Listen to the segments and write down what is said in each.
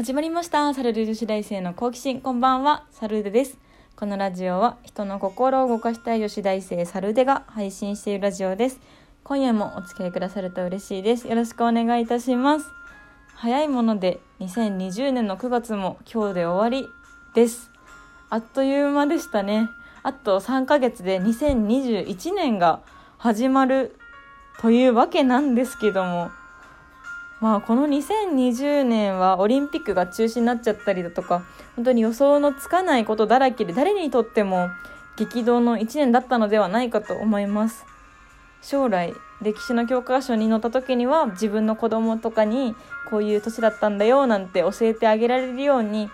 始まりました。サルル女子大生の好奇心。こんばんは。サルデです。このラジオは人の心を動かしたい女子大生サルデが配信しているラジオです。今夜もお付き合いくださると嬉しいです。よろしくお願いいたします。早いもので2020年の9月も今日で終わりです。あっという間でしたね。あと3ヶ月で2021年が始まるというわけなんですけども。まあこの2020年はオリンピックが中止になっちゃったりだとか本当に予想のつかないことだらけで誰にとっても激動の1年だったのではないかと思います。将来歴史の教科書に載った時には自分の子供とかにこういう年だったんだよなんて教えてあげられるように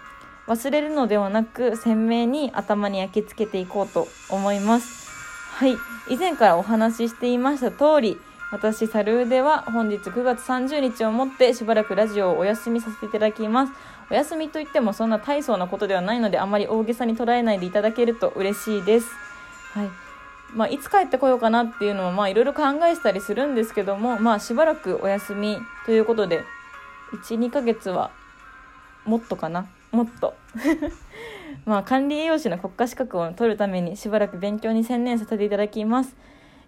忘れるのではなく鮮明に頭に焼き付けていこうと思います。はい。以前からお話ししていました通り私サルーでは本日9月30日をもってしばらくラジオをお休みさせていただきます。お休みといってもそんな大層なことではないのであまり大げさに捉えないでいただけると嬉しいです。はい。まあ、いつ帰ってこようかなっていうのもいろいろ考えてたりするんですけどもまあしばらくお休みということで12ヶ月はもっとかな？もっと。まあ管理栄養士の国家資格を取るためにしばらく勉強に専念させていただきます。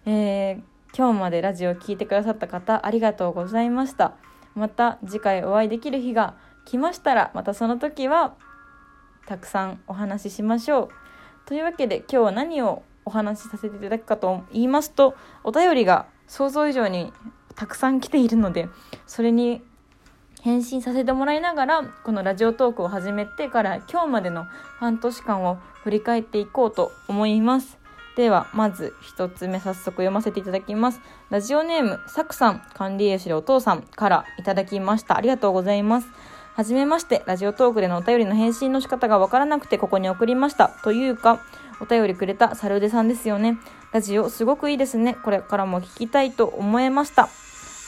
えー今日までラジオを聴いてくださった方ありがとうございました。また次回お会いできる日が来ましたらまたその時はたくさんお話ししましょう。というわけで今日は何をお話しさせていただくかと言いますとお便りが想像以上にたくさん来ているのでそれに返信させてもらいながらこのラジオトークを始めてから今日までの半年間を振り返っていこうと思います。では、まず一つ目早速読ませていただきます。ラジオネーム、サクさん、管理栄養士でお父さんからいただきました。ありがとうございます。はじめまして、ラジオトークでのお便りの返信の仕方がわからなくてここに送りました。というか、お便りくれたサルデさんですよね。ラジオすごくいいですね。これからも聞きたいと思いました。あ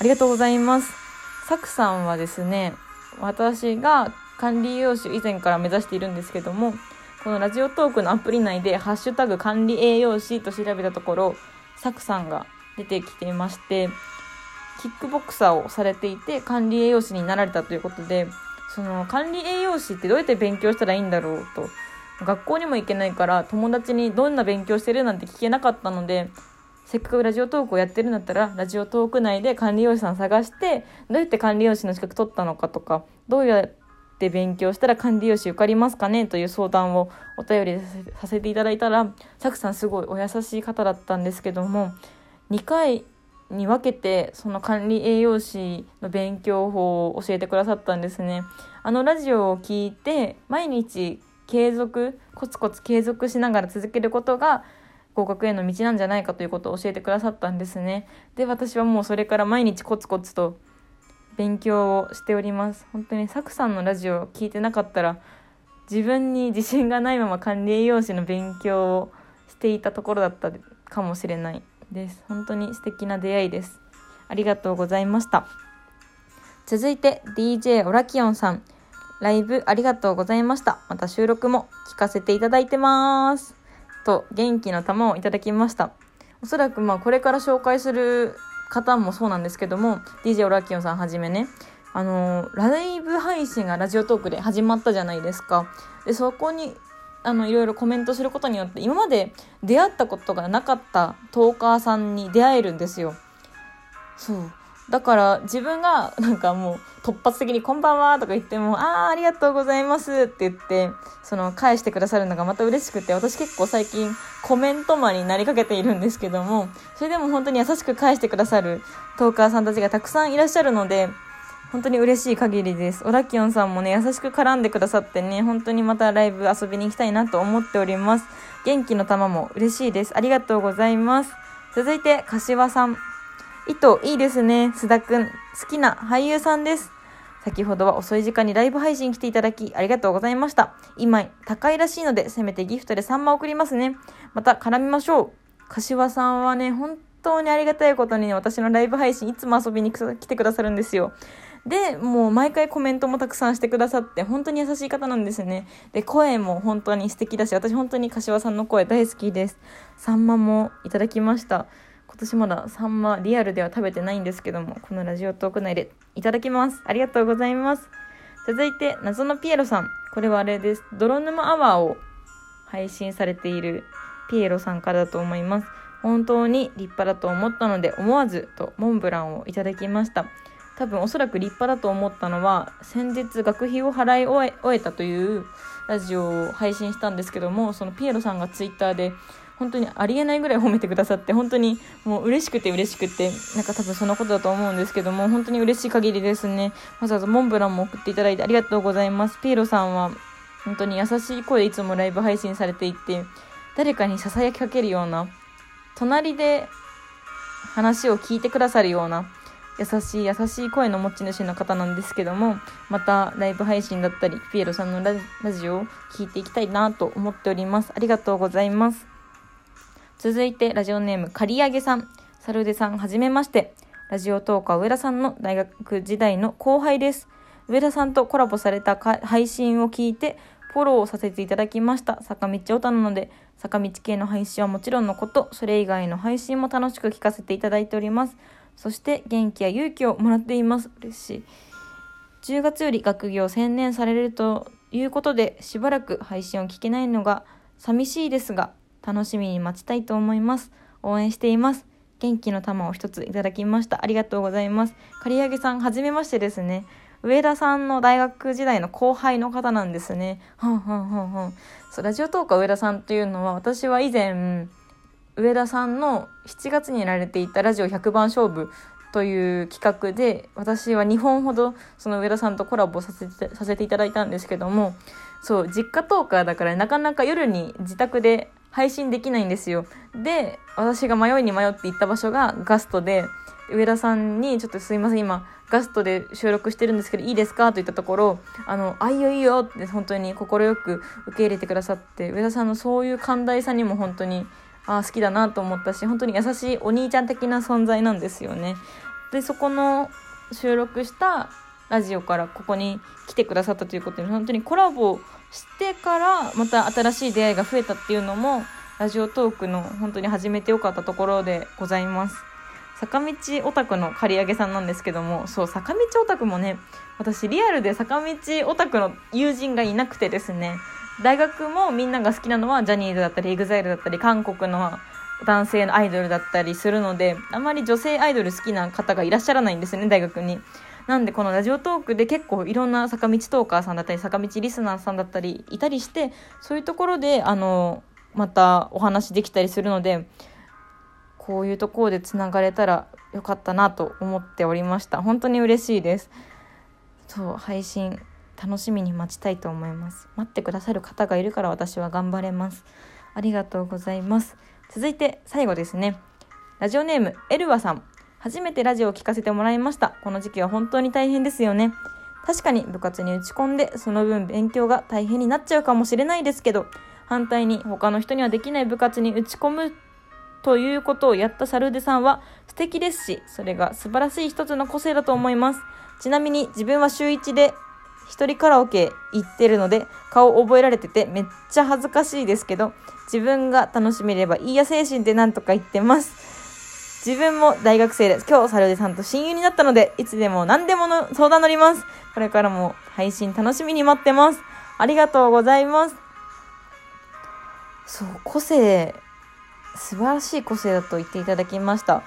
りがとうございます。サクさんはですね、私が管理栄養士以前から目指しているんですけども、このラジオトークのアプリ内で「ハッシュタグ管理栄養士」と調べたところサクさんが出てきていましてキックボクサーをされていて管理栄養士になられたということでその管理栄養士ってどうやって勉強したらいいんだろうと学校にも行けないから友達にどんな勉強してるなんて聞けなかったのでせっかくラジオトークをやってるんだったらラジオトーク内で管理栄養士さん探してどうやって管理栄養士の資格取ったのかとかどうやって勉強したら管理用紙受かりますかねという相談をお便りさせていただいたらサクさんすごいお優しい方だったんですけども2回に分けてその管理栄養士の勉強法を教えてくださったんですね。あのラジオを聞いて毎日継続コツコツ継続しながら続けることが合格への道なんじゃないかということを教えてくださったんですね。で私はもうそれから毎日コツコツと勉強をしております。本当にサクさんのラジオを聞いてなかったら自分に自信がないまま管理栄養士の勉強をしていたところだったかもしれないです。本当に素敵な出会いです。ありがとうございました。続いて DJ オラキオンさん。ライブありがとうございました。また収録も聞かせていただいてます。と元気の玉をいただきました。おそらくまあこれから紹介する方もそうなんですけども DJ オラキオンさんはじめねあのライブ配信がラジオトークで始まったじゃないですか。でそこにあのいろいろコメントすることによって今まで出会ったことがなかったトーカーさんに出会えるんですよ。そう。だから自分がなんかもう突発的に「こんばんは」とか言っても「ああありがとうございます」って言ってその返してくださるのがまた嬉しくて私結構最近コメントマンになりかけているんですけどもそれでも本当に優しく返してくださるトーカーさんたちがたくさんいらっしゃるので本当に嬉しい限りです。オラキオンさんもね、優しく絡んでくださってね、本当にまたライブ遊びに行きたいなと思っております。元気の玉も嬉しいです。ありがとうございます。続いて、柏さん。糸いいですね。須田くん。好きな俳優さんです。先ほどは遅い時間にライブ配信来ていただきありがとうございました。今、高いらしいので、せめてギフトで3万送りますね。また絡みましょう。柏さんはね、本当にありがたいことにね、私のライブ配信いつも遊びに来てくださるんですよ。で、もう毎回コメントもたくさんしてくださって、本当に優しい方なんですね。で、声も本当に素敵だし、私本当に柏さんの声大好きです。3万もいただきました。今年まだサンマリアルでは食べてないんですけどもこのラジオトーク内でいただきます。ありがとうございます。続いて謎のピエロさん。これはあれです。泥沼アワーを配信されているピエロさんからだと思います。本当に立派だと思ったので思わずとモンブランをいただきました。多分おそらく立派だと思ったのは先日学費を払い終え終えたというラジオを配信したんですけどもそのピエロさんがツイッターで本当にありえないぐらい褒めてくださって本当にもう嬉しくて嬉しくてなんか多分そのことだと思うんですけども本当に嬉しい限りですね。わざわざモンブランも送っていただいてありがとうございます。ピエロさんは本当に優しい声でいつもライブ配信されていて誰かにささやきかけるような隣で話を聞いてくださるような優しい優しい声の持ち主の方なんですけどもまたライブ配信だったりピエロさんのラジオを聞いていきたいなと思っております。ありがとうございます。続いてラジオネーム刈り上げさん。サルデさんはじめまして。ラジオトーカー上田さんの大学時代の後輩です。上田さんとコラボされた配信を聞いてフォローをさせていただきました。坂道オタなので坂道系の配信はもちろんのことそれ以外の配信も楽しく聞かせていただいております。そして元気や勇気をもらっています。嬉しい。10月より学業専念されるということでしばらく配信を聞けないのが寂しいですが楽しみに待ちたいと思います。応援しています。元気の玉を一ついただきました。ありがとうございます。刈り上げさんはじめましてですね。上田さんの大学時代の後輩の方なんですね。はんはんはんはん。そう、ラジオトーク上田さんっていうのは、私は以前、上田さんの7月にやられていたラジオ100番勝負という企画で私は2本ほどその上田さんとコラボさせてさせていただいたんですけどもそう実家トーカーだからなかなか夜に自宅で配信できないんですよで私が迷いに迷って行った場所がガストで上田さんにちょっとすいません今ガストで収録してるんですけどいいですか？と言ったところあのあいいよいいよって本当に快く受け入れてくださって上田さんのそういう寛大さにも本当にあ好きだなと思ったし本当に優しいお兄ちゃん的な存在なんですよね。でそこの収録したラジオからここに来てくださったということで本当にコラボしてからまた新しい出会いが増えたっていうのもラジオトークの本当に始めてよかったところでございます。坂道オタクの刈り上げさんなんですけどもそう坂道オタクもね私リアルで坂道オタクの友人がいなくてですね大学もみんなが好きなのはジャニーズだったり EXILE だったり韓国の男性のアイドルだったりするのであまり女性アイドル好きな方がいらっしゃらないんですね大学に。なんでこのラジオトークで結構いろんな坂道トーカーさんだったり坂道リスナーさんだったりいたりしてそういうところであのまたお話できたりするのでこういうところでつながれたらよかったなと思っておりました。本当に嬉しいです。そう配信楽しみに待ちたいと思います。待ってくださる方がいるから私は頑張れます。ありがとうございます。続いて最後ですね。ラジオネームエルワさん。初めてラジオを聞かせてもらいました。この時期は本当に大変ですよね。確かに部活に打ち込んでその分勉強が大変になっちゃうかもしれないですけど反対に他の人にはできない部活に打ち込むということをやったサルーデさんは素敵ですしそれが素晴らしい一つの個性だと思います。ちなみに自分は週1で一人カラオケ行ってるので顔覚えられててめっちゃ恥ずかしいですけど自分が楽しめればいいや精神でなんとか言ってます。自分も大学生です。今日、サルデさんと親友になったので、いつでも何でもの相談乗ります。これからも配信楽しみに待ってます。ありがとうございます。そう、個性、素晴らしい個性だと言っていただきました。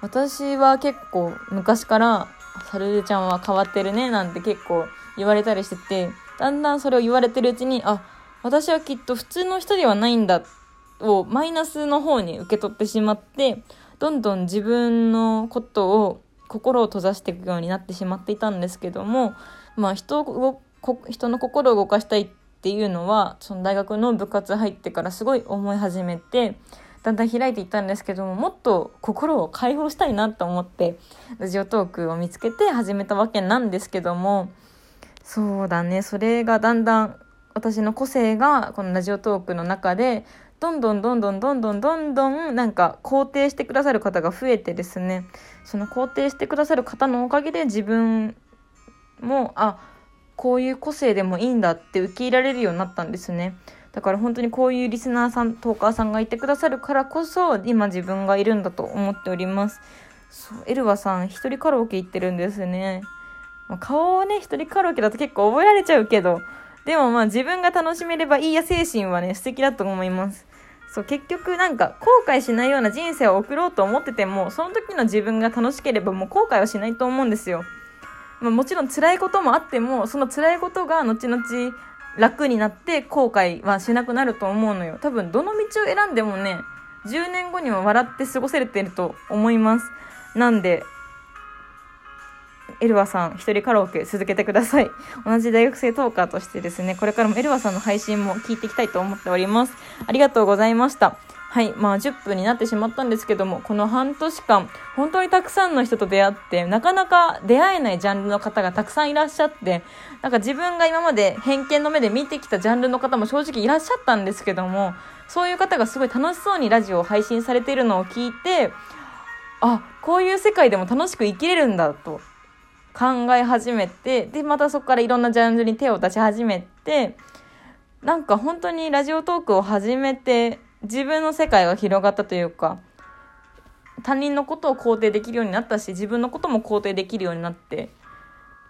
私は結構昔から、サルデちゃんは変わってるね、なんて結構言われたりしてて、だんだんそれを言われてるうちに、あ、私はきっと普通の人ではないんだをマイナスの方に受け取ってしまってどんどん自分のことを心を閉ざしていくようになってしまっていたんですけども、まあ人を人の心を動かしたいっていうのはその大学の部活入ってからすごい思い始めてだんだん開いていったんですけどももっと心を解放したいなと思ってラジオトークを見つけて始めたわけなんですけどもそうだねそれがだんだん私の個性がこのラジオトークの中でどんどんどんどんどんどんどんどんなんか肯定してくださる方が増えてですね。その肯定してくださる方のおかげで自分もあこういう個性でもいいんだって受け入れられるようになったんですね。だから本当にこういうリスナーさんトーカーさんがいてくださるからこそ今自分がいるんだと思っております。そうエルワさん一人カラオケ行ってるんですね。顔をね、一人カラオケだと結構覚えられちゃうけど、でもまあ自分が楽しめればいいや精神はね、素敵だと思います。そう、結局なんか後悔しないような人生を送ろうと思ってても、その時の自分が楽しければもう後悔はしないと思うんですよ。まあ、もちろん辛いこともあっても、その辛いことが後々楽になって後悔はしなくなると思うのよ。多分どの道を選んでもね、10年後には笑って過ごせれてると思います。なんで、エルワさん、一人カラオケ続けてください。同じ大学生トーカーとしてですね、これからもエルワさんの配信も聞いていきたいと思っております。ありがとうございました。はい。まあ、10分になってしまったんですけども、この半年間、本当にたくさんの人と出会って、なかなか出会えないジャンルの方がたくさんいらっしゃって、なんか自分が今まで偏見の目で見てきたジャンルの方も正直いらっしゃったんですけども、そういう方がすごい楽しそうにラジオを配信されているのを聞いて、あ、こういう世界でも楽しく生きれるんだと考え始めて、で、またそこからいろんなジャンルに手を出し始めて、なんか本当にラジオトークを始めて、自分の世界が広がったというか、他人のことを肯定できるようになったし、自分のことも肯定できるようになって、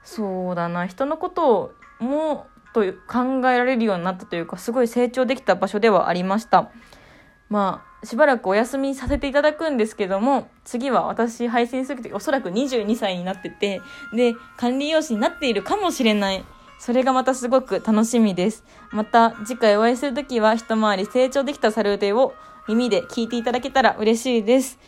そうだな、人のことをもと考えられるようになったというか、すごい成長できた場所ではありました。まあ、しばらくお休みさせていただくんですけども、次は私配信するときおそらく22歳になってて、で、管理用紙になっているかもしれない。それがまたすごく楽しみです。また次回お会いするときは一回り成長できたサルーテを耳で聞いていただけたら嬉しいです。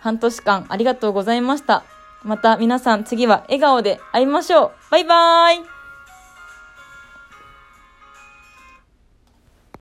半年間ありがとうございました。また皆さん次は笑顔で会いましょう。バイバーイ